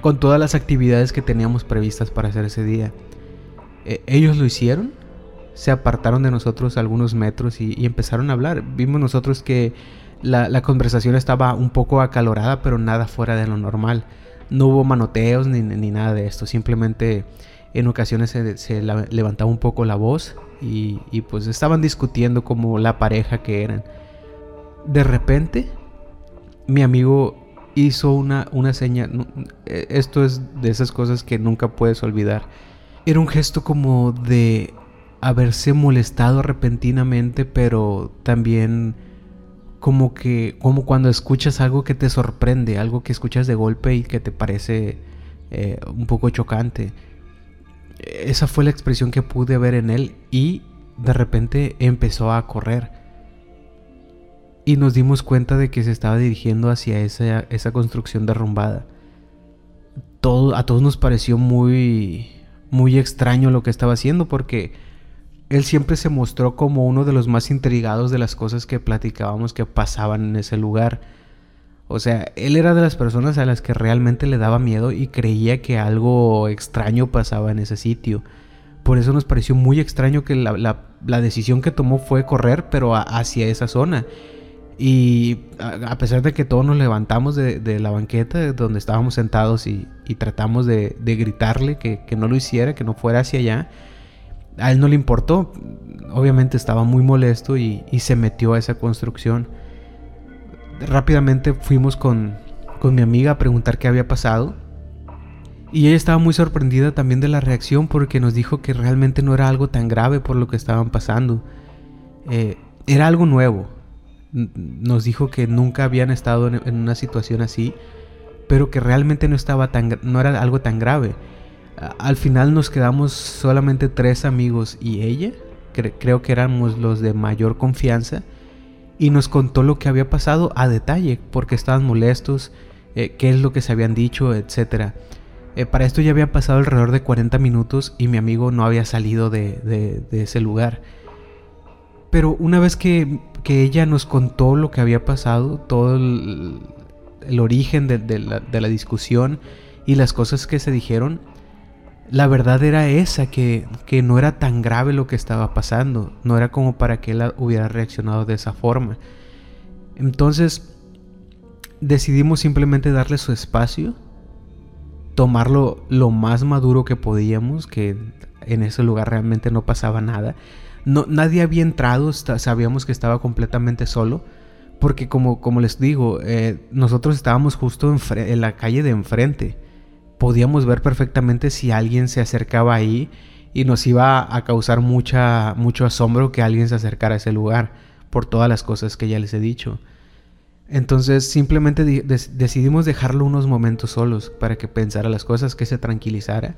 con todas las actividades que teníamos previstas para hacer ese día. E, ellos lo hicieron, se apartaron de nosotros algunos metros y, empezaron a hablar. Vimos nosotros que la, conversación estaba un poco acalorada, pero nada fuera de lo normal. No hubo manoteos ni, nada de esto, simplemente en ocasiones se, levantaba un poco la voz y, y pues estaban discutiendo como la pareja que eran de repente, mi amigo hizo una, una seña. E, esto es de esas cosas que nunca puedes olvidar. Era un gesto como de haberse molestado repentinamente, pero también como que, como cuando escuchas algo que te sorprende, algo que escuchas de golpe y que te parece eh, un poco chocante. Esa fue la expresión que pude ver en él y de repente empezó a correr y nos dimos cuenta de que se estaba dirigiendo hacia esa, esa construcción derrumbada. Todo, a todos nos pareció muy, muy extraño lo que estaba haciendo porque él siempre se mostró como uno de los más intrigados de las cosas que platicábamos que pasaban en ese lugar. O sea, él era de las personas a las que realmente le daba miedo y creía que algo extraño pasaba en ese sitio. Por eso nos pareció muy extraño que la, decisión que tomó fue correr, pero hacia esa zona. Y a, pesar de que todos nos levantamos de, la banqueta donde estábamos sentados y, tratamos de, gritarle que, no lo hiciera, que no fuera hacia allá, a él no le importó. Obviamente estaba muy molesto y, se metió a esa construcción. Rápidamente fuimos con, mi amiga a preguntar qué había pasado. Y ella estaba muy sorprendida también de la reacción porque nos dijo que realmente no era algo tan grave por lo que estaban pasando. Eh, era algo nuevo, nos dijo que nunca habían estado en, una situación así, pero que realmente no estaba tan no era algo tan grave. Al final nos quedamos solamente tres amigos y ella, creo que éramos los de mayor confianza, y nos contó lo que había pasado a detalle, porque estaban molestos, eh, qué es lo que se habían dicho, etc. Eh, para esto ya había pasado alrededor de 40 minutos y mi amigo no había salido de ese lugar. Pero una vez que, ella nos contó lo que había pasado, todo el, origen de, la, discusión y las cosas que se dijeron, la verdad era esa, que, que, no era tan grave lo que estaba pasando, no era como para que él hubiera reaccionado de esa forma. Entonces decidimos simplemente darle su espacio, tomarlo lo más maduro que podíamos, que en ese lugar realmente no pasaba nada nadie había entrado, sabíamos que estaba completamente solo. Porque como, como les digo, eh, nosotros estábamos justo en, la calle de enfrente. Podíamos ver perfectamente si alguien se acercaba ahí y nos iba a causar mucha, mucho asombro que alguien se acercara a ese lugar por todas las cosas que ya les he dicho. Entonces simplemente decidimos dejarlo unos momentos solos para que pensara las cosas, que se tranquilizara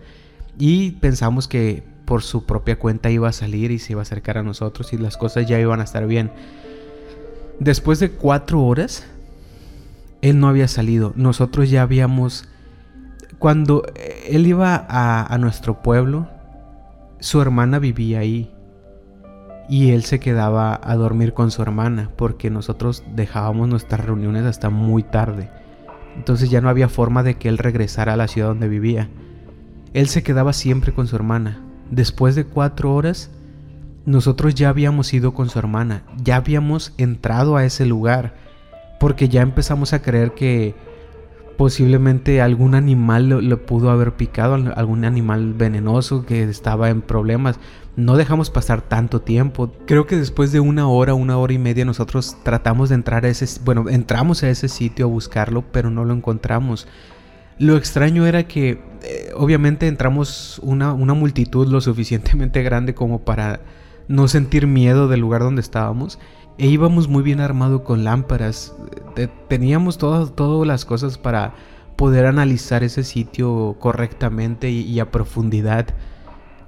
y pensamos que por su propia cuenta iba a salir y se iba a acercar a nosotros y las cosas ya iban a estar bien. Después de cuatro horas, él no había salido. Nosotros ya habíamos... Cuando él iba a, nuestro pueblo, su hermana vivía ahí. Y él se quedaba a dormir con su hermana porque nosotros dejábamos nuestras reuniones hasta muy tarde. Entonces ya no había forma de que él regresara a la ciudad donde vivía. Él se quedaba siempre con su hermana. Después de cuatro horas, nosotros ya habíamos ido con su hermana, ya habíamos entrado a ese lugar, porque ya empezamos a creer que posiblemente algún animal lo, pudo haber picado, algún animal venenoso que estaba en problemas. No dejamos pasar tanto tiempo. Creo que después de una hora, una hora y media, nosotros tratamos de entrar a ese, bueno, entramos a ese sitio a buscarlo, pero no lo encontramos. Lo extraño era que, eh, obviamente, entramos una, una multitud lo suficientemente grande como para no sentir miedo del lugar donde estábamos e íbamos muy bien armado con lámparas. Teníamos todas, todas las cosas para poder analizar ese sitio correctamente y, a profundidad.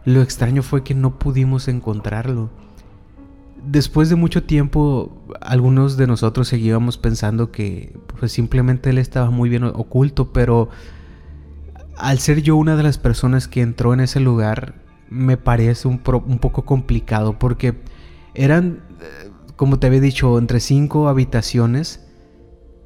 Lo extraño fue que no pudimos encontrarlo. Después de mucho tiempo, algunos de nosotros seguíamos pensando que pues simplemente él estaba muy bien oculto, pero al ser yo una de las personas que entró en ese lugar, me parece un, poco complicado porque eran eh, como te había dicho, entre cinco habitaciones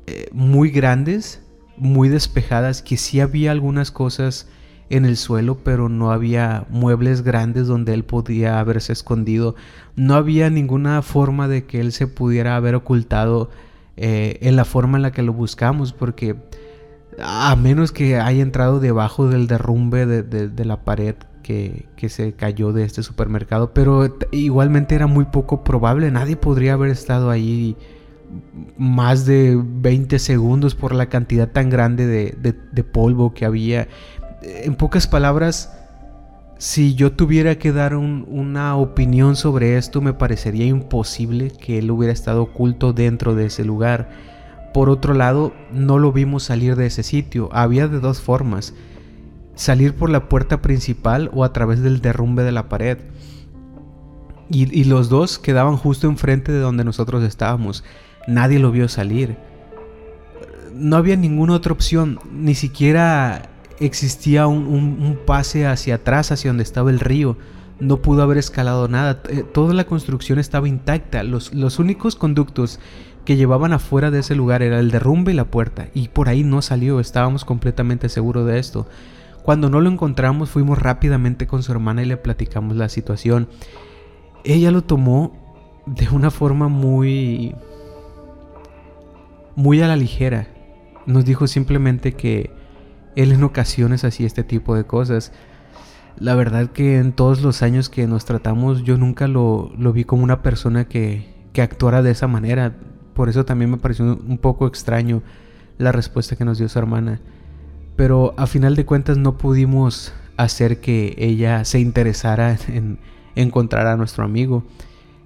eh, muy grandes, muy despejadas, que sí había algunas cosas en el suelo, pero no había muebles grandes donde él podía haberse escondido. No había ninguna forma de que él se pudiera haber ocultado eh, en la forma en la que lo buscamos, porque a menos que haya entrado debajo del derrumbe de la pared que, se cayó de este supermercado, pero igualmente era muy poco probable, nadie podría haber estado ahí más de 20 segundos por la cantidad tan grande de, polvo que había. En pocas palabras, si yo tuviera que dar una opinión sobre esto, me parecería imposible que él hubiera estado oculto dentro de ese lugar. Por otro lado, no lo vimos salir de ese sitio. Había de dos formas salir por la puerta principal o a través del derrumbe de la pared. Y, los dos quedaban justo enfrente de donde nosotros estábamos. Nadie lo vio salir. No había ninguna otra opción. Ni siquiera existía un, pase hacia atrás, hacia donde estaba el río. No pudo haber escalado nada. Eh, toda la construcción estaba intacta. Los, los únicos conductos que llevaban afuera de ese lugar era el derrumbe y la puerta. Y por ahí no salió. Estábamos completamente seguros de esto. Cuando no lo encontramos fuimos rápidamente con su hermana y le platicamos la situación. Ella lo tomó de una forma muy... muy a la ligera. Nos dijo simplemente que él en ocasiones hacía este tipo de cosas. La verdad que en todos los años que nos tratamos yo nunca lo, lo vi como una persona que, que actuara de esa manera. Por eso también me pareció un poco extraño la respuesta que nos dio su hermana pero a final de cuentas no pudimos hacer que ella se interesara en encontrar a nuestro amigo.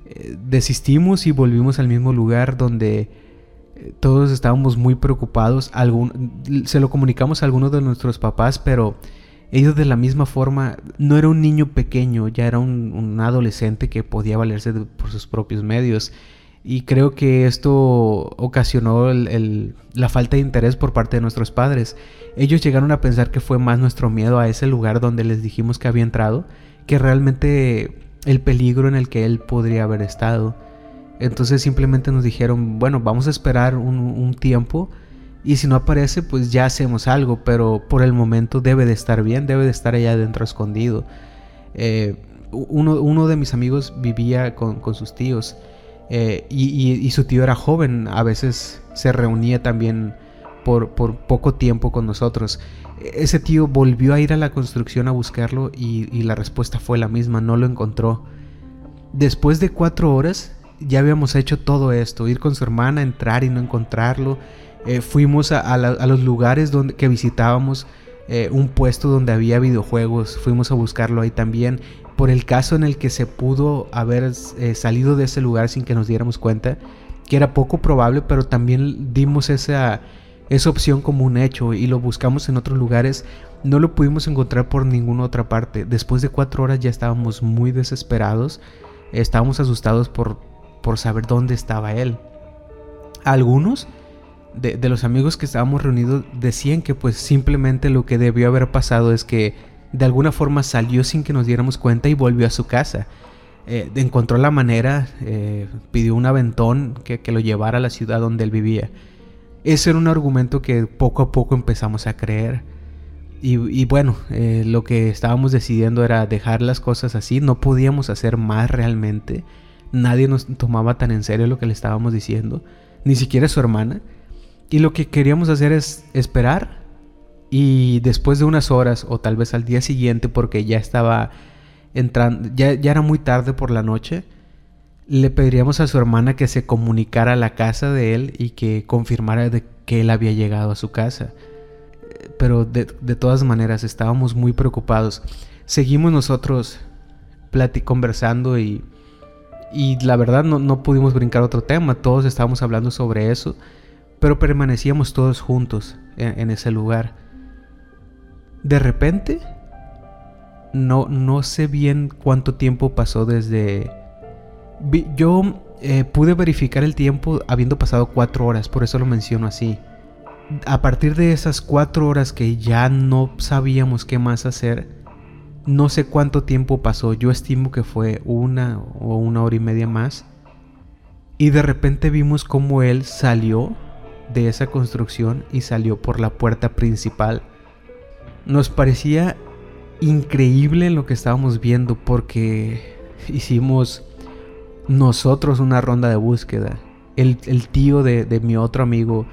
Eh, desistimos y volvimos al mismo lugar donde todos estábamos muy preocupados. se lo comunicamos a algunos de nuestros papás, pero ellos de la misma forma no era un niño pequeño, ya era un, adolescente que podía valerse por sus propios medios. Y creo que esto ocasionó la falta de interés por parte de nuestros padres. Ellos llegaron a pensar que fue más nuestro miedo a ese lugar donde les dijimos que había entrado que realmente el peligro en el que él podría haber estado. Entonces simplemente nos dijeron, bueno, vamos a esperar un, tiempo y si no aparece, pues ya hacemos algo, pero por el momento debe de estar bien, debe de estar allá adentro escondido. Eh, uno, de mis amigos vivía con, sus tíos eh, y, su tío era joven, a veces se reunía también por, poco tiempo con nosotros. Ese tío volvió a ir a la construcción a buscarlo y, la respuesta fue la misma, no lo encontró. Después de cuatro horas ya habíamos hecho todo esto, ir con su hermana, entrar y no encontrarlo. Eh, fuimos a, los lugares donde, que visitábamos, eh, un puesto donde había videojuegos, fuimos a buscarlo ahí también por el caso en el que se pudo haber eh, salido de ese lugar sin que nos diéramos cuenta, que era poco probable, pero también dimos esa, esa opción como un hecho y lo buscamos en otros lugares, no lo pudimos encontrar por ninguna otra parte. Después de cuatro horas ya estábamos muy desesperados, estábamos asustados por, por saber dónde estaba él. Algunos de, los amigos que estábamos reunidos decían que pues simplemente lo que debió haber pasado es que de alguna forma salió sin que nos diéramos cuenta y volvió a su casa. Eh, encontró la manera, eh, pidió un aventón que, lo llevara a la ciudad donde él vivía. Ese era un argumento que poco a poco empezamos a creer. Y, bueno, eh, lo que estábamos decidiendo era dejar las cosas así, no podíamos hacer más realmente. Nadie nos tomaba tan en serio lo que le estábamos diciendo, ni siquiera su hermana. Y lo que queríamos hacer es esperar y después de unas horas o tal vez al día siguiente porque ya estaba entrando, ya, ya era muy tarde por la noche, le pediríamos a su hermana que se comunicara a la casa de él y que confirmara que él había llegado a su casa. Pero de, de todas maneras estábamos muy preocupados. Seguimos nosotros conversando y, y la verdad no, no pudimos brincar otro tema. Todos estábamos hablando sobre eso, pero permanecíamos todos juntos en, ese lugar. De repente, no, no sé bien cuánto tiempo pasó desde yo eh, pude verificar el tiempo habiendo pasado cuatro horas, por eso lo menciono así. A partir de esas cuatro horas que ya no sabíamos qué más hacer, no sé cuánto tiempo pasó, yo estimo que fue una o una hora y media más. Y de repente vimos cómo él salió de esa construcción y salió por la puerta principal. Nos parecía increíble lo que estábamos viendo porque hicimos nosotros una ronda de búsqueda. El, tío de, mi otro amigo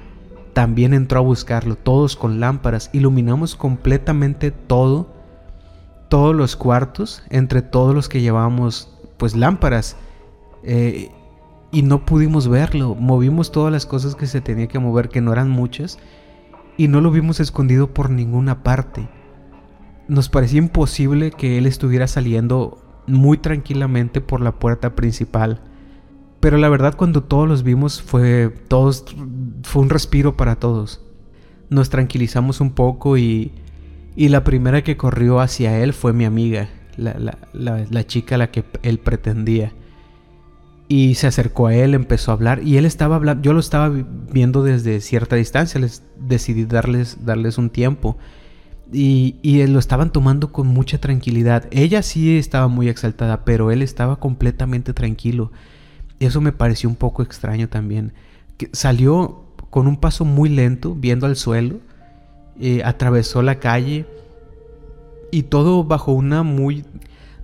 también entró a buscarlo, todos con lámparas. Iluminamos completamente todo, todos los cuartos, entre todos los que llevábamos pues lámparas. Eh, y no pudimos verlo. Movimos todas las cosas que se tenía que mover, que no eran muchas, y no lo vimos escondido por ninguna parte. Nos parecía imposible que él estuviera saliendo muy tranquilamente por la puerta principal. Pero la verdad cuando todos los vimos fue fue un respiro para todos. Nos tranquilizamos un poco y, y la primera que corrió hacia él fue mi amiga, la, la, la, chica a la que él pretendía. Y se acercó a él, empezó a hablar y él estaba hablando, yo lo estaba viendo desde cierta distancia, les decidí darles, darles un tiempo y, y, lo estaban tomando con mucha tranquilidad. Ella sí estaba muy exaltada, pero él estaba completamente tranquilo. Eso me pareció un poco extraño también. Salió con un paso muy lento, viendo al suelo, eh, atravesó la calle y todo bajo una muy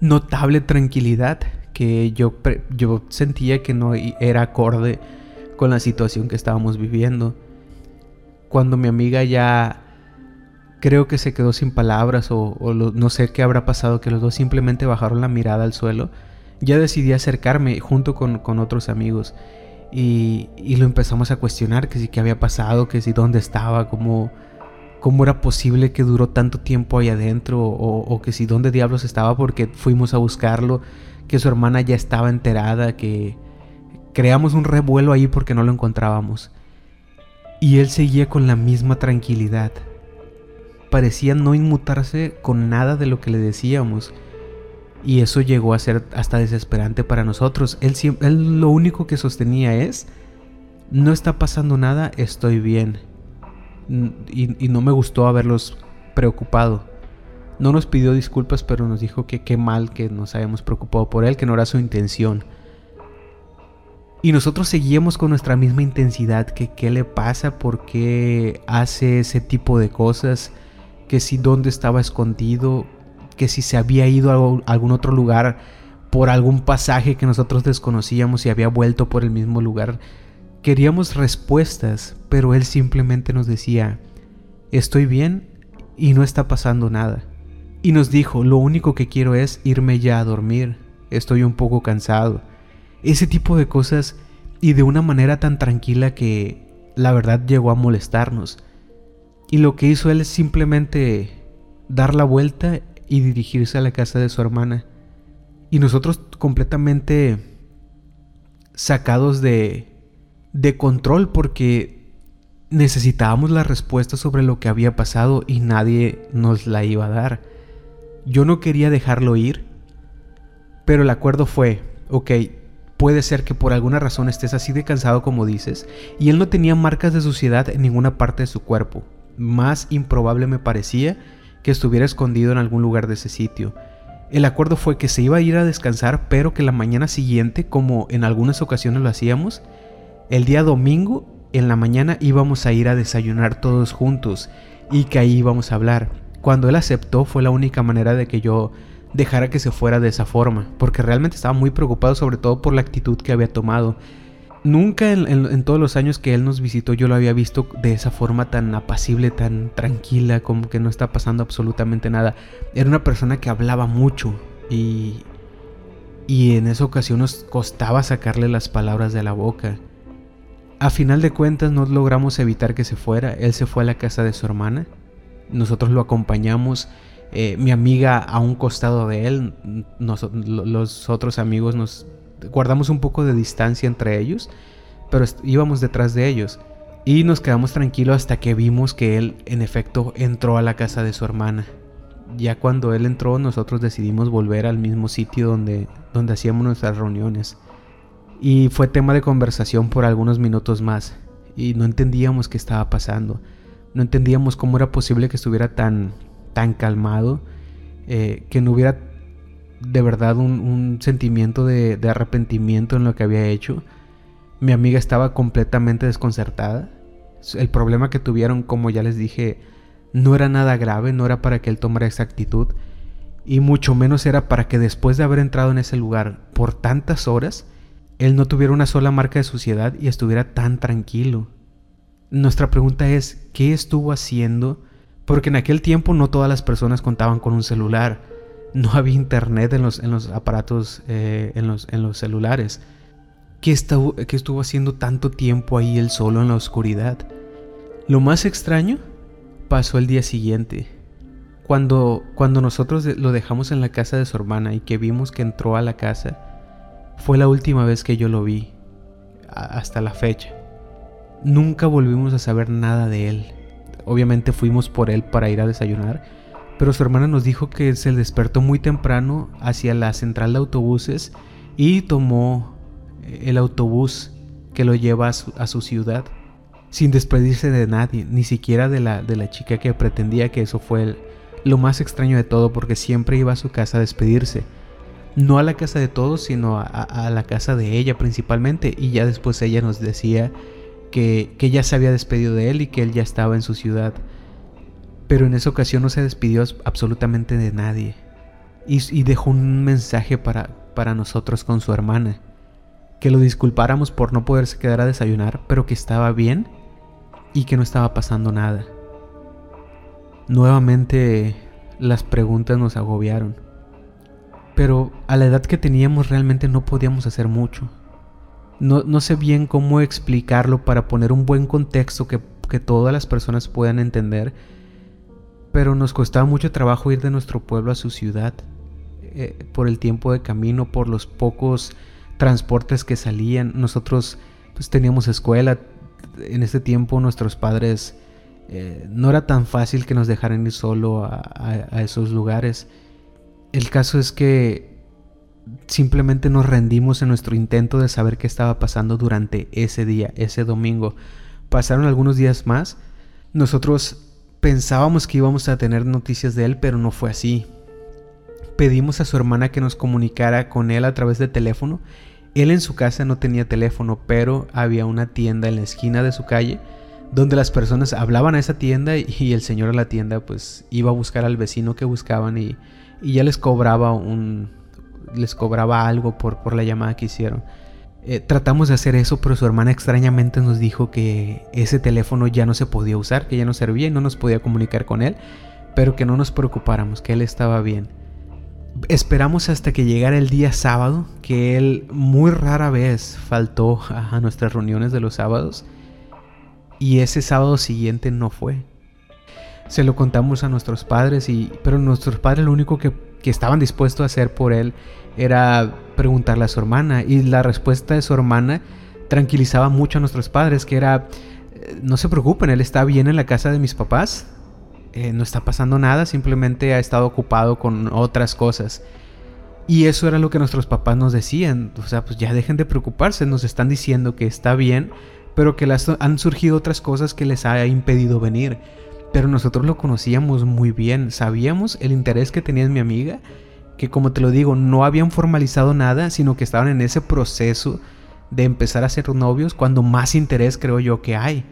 notable tranquilidad que yo, yo sentía que no era acorde con la situación que estábamos viviendo. Cuando mi amiga ya creo que se quedó sin palabras o, no sé qué habrá pasado, que los dos simplemente bajaron la mirada al suelo. Ya decidí acercarme junto con, otros amigos y, lo empezamos a cuestionar, que si qué había pasado, que si dónde estaba, cómo, cómo era posible que duró tanto tiempo ahí adentro o, que si dónde diablos estaba porque fuimos a buscarlo, que su hermana ya estaba enterada, que creamos un revuelo ahí porque no lo encontrábamos. Y él seguía con la misma tranquilidad, parecía no inmutarse con nada de lo que le decíamos. Y eso llegó a ser hasta desesperante para nosotros. Él, él lo único que sostenía es, no está pasando nada, estoy bien. Y, no me gustó haberlos preocupado. No nos pidió disculpas, pero nos dijo que qué mal que nos habíamos preocupado por él, que no era su intención. Y nosotros seguíamos con nuestra misma intensidad, que qué le pasa, por qué hace ese tipo de cosas que si dónde estaba escondido, que si se había ido a algún otro lugar por algún pasaje que nosotros desconocíamos y había vuelto por el mismo lugar. Queríamos respuestas, pero él simplemente nos decía, estoy bien y no está pasando nada. Y nos dijo, lo único que quiero es irme ya a dormir, estoy un poco cansado. Ese tipo de cosas y de una manera tan tranquila que la verdad llegó a molestarnos. Y lo que hizo él es simplemente dar la vuelta y dirigirse a la casa de su hermana. Y nosotros completamente sacados de, de control porque necesitábamos la respuesta sobre lo que había pasado y nadie nos la iba a dar. Yo no quería dejarlo ir, pero el acuerdo fue, ok, puede ser que por alguna razón estés así de cansado como dices, y él no tenía marcas de suciedad en ninguna parte de su cuerpo más improbable me parecía que estuviera escondido en algún lugar de ese sitio. El acuerdo fue que se iba a ir a descansar, pero que la mañana siguiente, como en algunas ocasiones lo hacíamos, el día domingo en la mañana íbamos a ir a desayunar todos juntos y que ahí íbamos a hablar. Cuando él aceptó fue la única manera de que yo dejara que se fuera de esa forma, porque realmente estaba muy preocupado sobre todo por la actitud que había tomado. Nunca en, todos los años que él nos visitó yo lo había visto de esa forma tan apacible, tan tranquila, como que no está pasando absolutamente nada. Era una persona que hablaba mucho y, y en esa ocasión nos costaba sacarle las palabras de la boca. A final de cuentas no logramos evitar que se fuera. Él se fue a la casa de su hermana. Nosotros lo acompañamos. Eh, mi amiga a un costado de él. los otros amigos nos guardamos un poco de distancia entre ellos, pero íbamos detrás de ellos. Y nos quedamos tranquilos hasta que vimos que él en efecto entró a la casa de su hermana. Ya cuando él entró nosotros decidimos volver al mismo sitio donde, donde hacíamos nuestras reuniones. Y fue tema de conversación por algunos minutos más. Y no entendíamos qué estaba pasando. No entendíamos cómo era posible que estuviera tan, tan calmado. Eh, que no hubiera de verdad un, sentimiento de, arrepentimiento en lo que había hecho. Mi amiga estaba completamente desconcertada. El problema que tuvieron, como ya les dije, no era nada grave, no era para que él tomara esa actitud. Y mucho menos era para que después de haber entrado en ese lugar por tantas horas, él no tuviera una sola marca de suciedad y estuviera tan tranquilo. Nuestra pregunta es, ¿qué estuvo haciendo? Porque en aquel tiempo no todas las personas contaban con un celular no había internet en los, en los aparatos, eh, en, los, en los celulares. ¿Qué estuvo, ¿Qué estuvo haciendo tanto tiempo ahí él solo en la oscuridad? Lo más extraño pasó el día siguiente. Cuando, cuando nosotros lo dejamos en la casa de su hermana y que vimos que entró a la casa, fue la última vez que yo lo vi, hasta la fecha. Nunca volvimos a saber nada de él. Obviamente fuimos por él para ir a desayunar, pero su hermana nos dijo que se despertó muy temprano hacia la central de autobuses y tomó eh, el autobús que lo lleva a su, ciudad sin despedirse de nadie, ni siquiera de la, de la chica que pretendía que eso fue lo más extraño de todo porque siempre iba a su casa a despedirse. No a la casa de todos, sino a, la casa de ella principalmente. Y ya después ella nos decía que, que ya se había despedido de él y que él ya estaba en su ciudad pero en esa ocasión no se despidió absolutamente de nadie y, dejó un mensaje para, para nosotros con su hermana, que lo disculpáramos por no poderse quedar a desayunar, pero que estaba bien y que no estaba pasando nada. Nuevamente las preguntas nos agobiaron, pero a la edad que teníamos realmente no podíamos hacer mucho. No, sé bien cómo explicarlo para poner un buen contexto que, todas las personas puedan entender pero nos costaba mucho trabajo ir de nuestro pueblo a su ciudad, eh, por el tiempo de camino, por los pocos transportes que salían. Nosotros pues teníamos escuela, en ese tiempo nuestros padres eh, no era tan fácil que nos dejaran ir solo a, a esos lugares. El caso es que simplemente nos rendimos en nuestro intento de saber qué estaba pasando durante ese día, ese domingo. Pasaron algunos días más. Nosotros Pensábamos que íbamos a tener noticias de él, pero no fue así. Pedimos a su hermana que nos comunicara con él a través de teléfono. Él en su casa no tenía teléfono, pero había una tienda en la esquina de su calle donde las personas hablaban a esa tienda y el señor de la tienda pues iba a buscar al vecino que buscaban y, ya les cobraba un les cobraba algo por, por la llamada que hicieron. Eh, tratamos de hacer eso, pero su hermana extrañamente nos dijo que ese teléfono ya no se podía usar, que ya no servía y no nos podía comunicar con él, pero que no nos preocupáramos, que él estaba bien. Esperamos hasta que llegara el día sábado, que él muy rara vez faltó a nuestras reuniones de los sábados, y ese sábado siguiente no fue. Se lo contamos a nuestros padres, y, pero nuestros padres lo único que, que estaban dispuestos a hacer por él era preguntarle a su hermana y la respuesta de su hermana tranquilizaba mucho a nuestros padres, que era, eh, no se preocupen, él está bien en la casa de mis papás, eh, no está pasando nada, simplemente ha estado ocupado con otras cosas. Y eso era lo que nuestros papás nos decían, o sea, pues ya dejen de preocuparse, nos están diciendo que está bien, pero que las, han surgido otras cosas que les ha impedido venir. Pero nosotros lo conocíamos muy bien, sabíamos el interés que tenía mi amiga que como te lo digo, no habían formalizado nada, sino que estaban en ese proceso de empezar a ser novios cuando más interés creo yo que hay.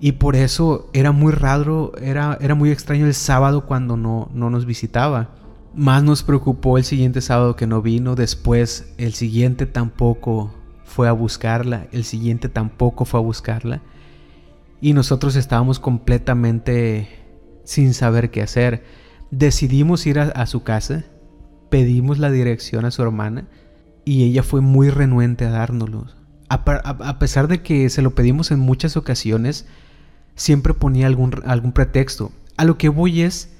Y por eso era muy raro, era, era muy extraño el sábado cuando no, no nos visitaba. Más nos preocupó el siguiente sábado que no vino, después el siguiente tampoco fue a buscarla, el siguiente tampoco fue a buscarla. Y nosotros estábamos completamente sin saber qué hacer. Decidimos ir a, su casa, pedimos la dirección a su hermana y ella fue muy renuente a dárnoslo. A, pesar de que se lo pedimos en muchas ocasiones, siempre ponía algún, algún pretexto. A lo que voy es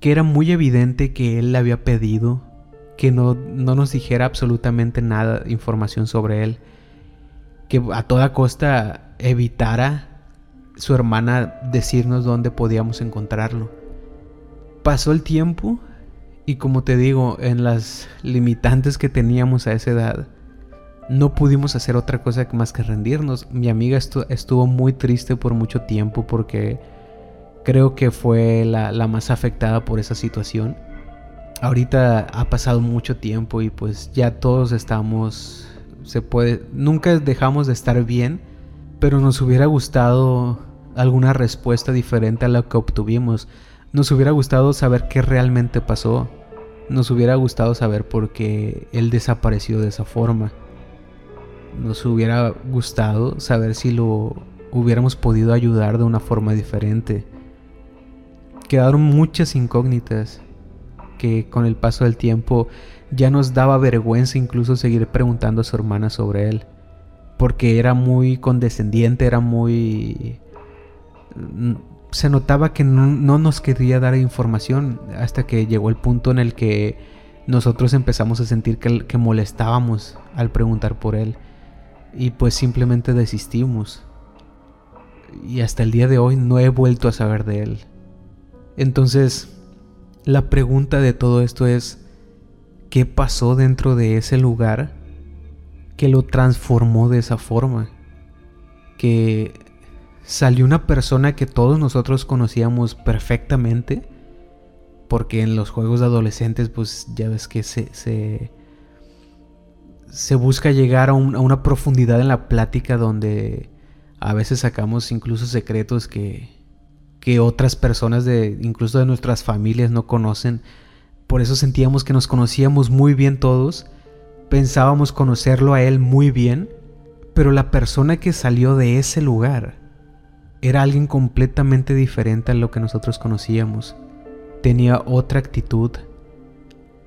que era muy evidente que él le había pedido que no, no nos dijera absolutamente nada, información sobre él. Que a toda costa evitara su hermana decirnos dónde podíamos encontrarlo. Pasó el tiempo y como te digo, en las limitantes que teníamos a esa edad, no pudimos hacer otra cosa más que rendirnos. Mi amiga estuvo muy triste por mucho tiempo porque creo que fue la, más afectada por esa situación. Ahorita ha pasado mucho tiempo y pues ya todos estamos, se puede, nunca dejamos de estar bien, pero nos hubiera gustado alguna respuesta diferente a la que obtuvimos. Nos hubiera gustado saber qué realmente pasó. Nos hubiera gustado saber por qué él desapareció de esa forma. Nos hubiera gustado saber si lo hubiéramos podido ayudar de una forma diferente. Quedaron muchas incógnitas que con el paso del tiempo ya nos daba vergüenza incluso seguir preguntando a su hermana sobre él. Porque era muy condescendiente, era muy se notaba que no, nos quería dar información hasta que llegó el punto en el que nosotros empezamos a sentir que, que molestábamos al preguntar por él y pues simplemente desistimos. Y hasta el día de hoy no he vuelto a saber de él. Entonces, la pregunta de todo esto es, ¿qué pasó dentro de ese lugar que lo transformó de esa forma? Que salió una persona que todos nosotros conocíamos perfectamente. Porque en los juegos de adolescentes, pues ya ves que se, se, busca llegar a, una profundidad en la plática donde a veces sacamos incluso secretos que, que otras personas, de, incluso de nuestras familias, no conocen. Por eso sentíamos que nos conocíamos muy bien todos. Pensábamos conocerlo a él muy bien. Pero la persona que salió de ese lugar era alguien completamente diferente a lo que nosotros conocíamos. Tenía otra actitud,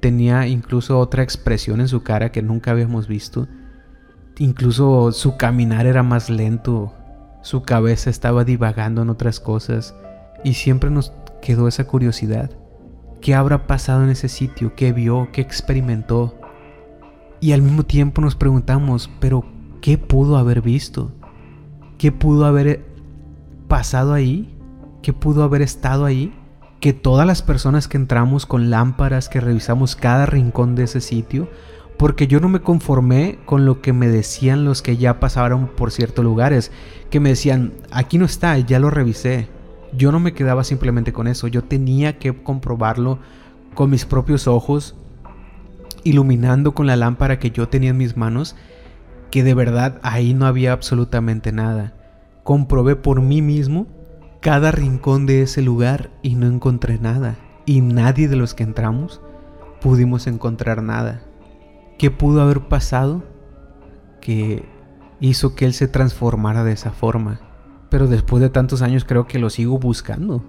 tenía incluso otra expresión en su cara que nunca habíamos visto. Incluso su caminar era más lento, su cabeza estaba divagando en otras cosas y siempre nos quedó esa curiosidad. ¿Qué habrá pasado en ese sitio? ¿Qué vio? ¿Qué experimentó? Y al mismo tiempo nos preguntamos, pero ¿qué pudo haber visto? ¿Qué pudo haber pasado ahí, que pudo haber estado ahí, que todas las personas que entramos con lámparas, que revisamos cada rincón de ese sitio, porque yo no me conformé con lo que me decían los que ya pasaron por ciertos lugares, que me decían, aquí no está, ya lo revisé. Yo no me quedaba simplemente con eso, yo tenía que comprobarlo con mis propios ojos, iluminando con la lámpara que yo tenía en mis manos, que de verdad ahí no había absolutamente nada comprobé por mí mismo cada rincón de ese lugar y no encontré nada. Y nadie de los que entramos pudimos encontrar nada. ¿Qué pudo haber pasado que hizo que él se transformara de esa forma? Pero después de tantos años creo que lo sigo buscando.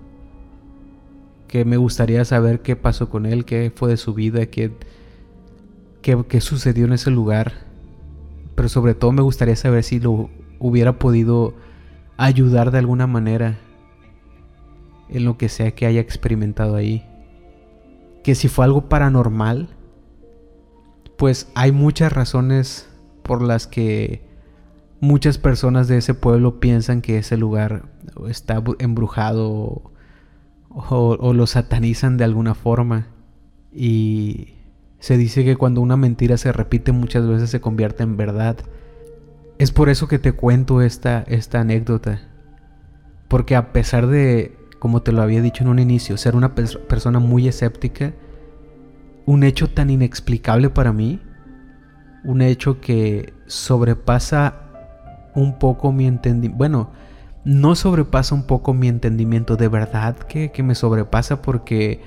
Que me gustaría saber qué pasó con él, qué fue de su vida, qué, qué, qué sucedió en ese lugar. Pero sobre todo me gustaría saber si lo hubiera podido ayudar de alguna manera en lo que sea que haya experimentado ahí. Que si fue algo paranormal, pues hay muchas razones por las que muchas personas de ese pueblo piensan que ese lugar está embrujado o, lo satanizan de alguna forma. Y se dice que cuando una mentira se repite muchas veces se convierte en verdad. Es por eso que te cuento esta, esta anécdota. Porque a pesar de, como te lo había dicho en un inicio, ser una persona muy escéptica, un hecho tan inexplicable para mí, un hecho que sobrepasa un poco mi entendimiento, bueno, no sobrepasa un poco mi entendimiento, de verdad que, que me sobrepasa porque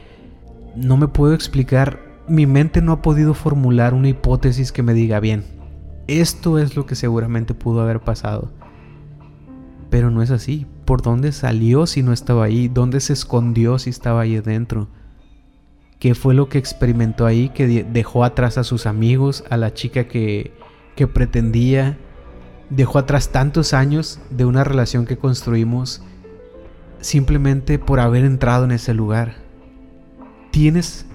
no me puedo explicar, mi mente no ha podido formular una hipótesis que me diga bien, esto es lo que seguramente pudo haber pasado. Pero no es así. ¿Por dónde salió si no estaba ahí? ¿Dónde se escondió si estaba ahí adentro? ¿Qué fue lo que experimentó ahí que dejó atrás a sus amigos, a la chica que, que pretendía? Dejó atrás tantos años de una relación que construimos simplemente por haber entrado en ese lugar. ¿Tienes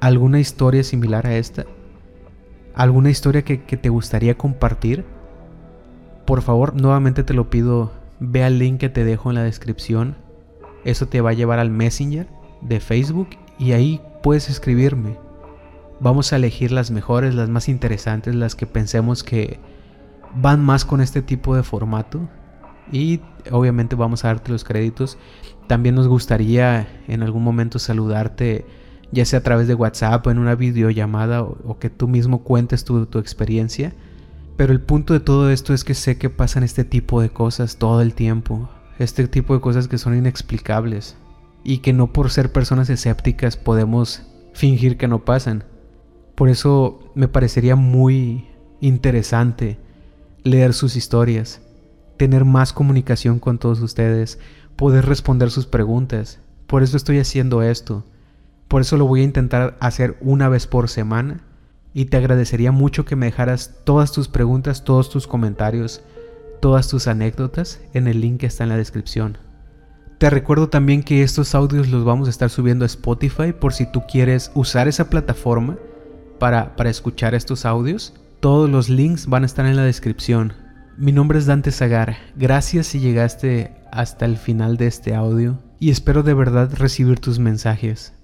alguna historia similar a esta? ¿Alguna historia que, te gustaría compartir? Por favor, nuevamente te lo pido, Ve al link que te dejo en la descripción. Eso te va a llevar al Messenger de Facebook y ahí puedes escribirme. Vamos a elegir las mejores, las más interesantes, las que pensemos que van más con este tipo de formato. Y obviamente vamos a darte los créditos. También nos gustaría en algún momento saludarte, ya sea a través de WhatsApp o en una videollamada o, que tú mismo cuentes tu, tu experiencia. Pero el punto de todo esto es que sé que pasan este tipo de cosas todo el tiempo. Este tipo de cosas que son inexplicables. Y que no por ser personas escépticas podemos fingir que no pasan. Por eso me parecería muy interesante leer sus historias, tener más comunicación con todos ustedes, poder responder sus preguntas. Por eso estoy haciendo esto. Por eso lo voy a intentar hacer una vez por semana y te agradecería mucho que me dejaras todas tus preguntas, todos tus comentarios, todas tus anécdotas en el link que está en la descripción. Te recuerdo también que estos audios los vamos a estar subiendo a Spotify por si tú quieres usar esa plataforma para, para escuchar estos audios. Todos los links van a estar en la descripción. Mi nombre es Dante Zagar. Gracias si llegaste hasta el final de este audio y espero de verdad recibir tus mensajes.